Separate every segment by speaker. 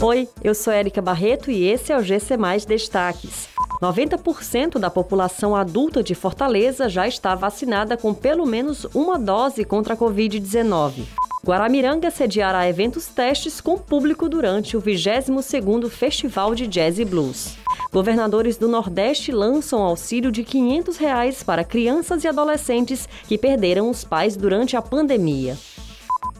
Speaker 1: Oi, eu sou Érica Barreto e esse é o GC Mais Destaques. 90% da população adulta de Fortaleza já está vacinada com pelo menos uma dose contra a Covid-19. Guaramiranga sediará eventos testes com público durante o 22º Festival de Jazz e Blues. Governadores do Nordeste lançam auxílio de 500 reais para crianças e adolescentes que perderam os pais durante a pandemia.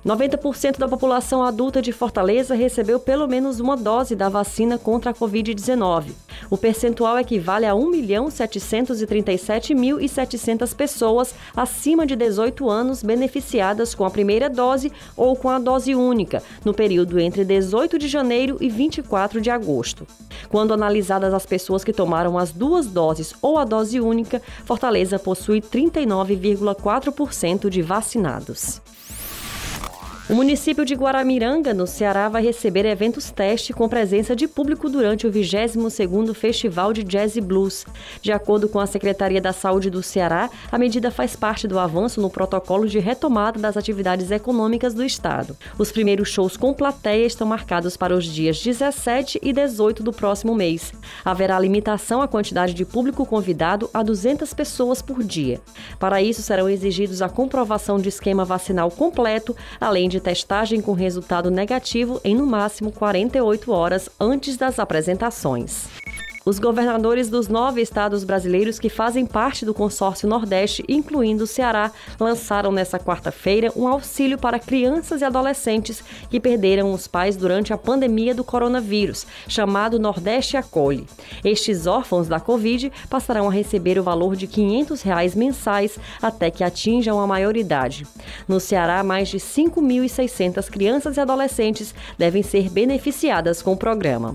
Speaker 1: 90% da população adulta de Fortaleza recebeu pelo menos uma dose da vacina contra a Covid-19. O percentual equivale a 1.737.700 pessoas acima de 18 anos beneficiadas com a primeira dose ou com a dose única, no período entre 18 de janeiro e 24 de agosto. Quando analisadas as pessoas que tomaram as duas doses ou a dose única, Fortaleza possui 39,4% de vacinados. O município de Guaramiranga, no Ceará, vai receber eventos teste com presença de público durante o 22º Festival de Jazz e Blues. De acordo com a Secretaria da Saúde do Ceará, a medida faz parte do avanço no protocolo de retomada das atividades econômicas do estado. Os primeiros shows com plateia estão marcados para os dias 17 e 18 do próximo mês. Haverá limitação à quantidade de público convidado a 200 pessoas por dia. Para isso, serão exigidos a comprovação de esquema vacinal completo, além de de testagem com resultado negativo em no máximo 48 horas antes das apresentações. Os governadores dos nove estados brasileiros que fazem parte do consórcio Nordeste, incluindo o Ceará, lançaram nesta quarta-feira um auxílio para crianças e adolescentes que perderam os pais durante a pandemia do coronavírus, chamado Nordeste Acolhe. Estes órfãos da Covid passarão a receber o valor de 500 reais mensais até que atinjam a maioridade. No Ceará, mais de 5.600 crianças e adolescentes devem ser beneficiadas com o programa.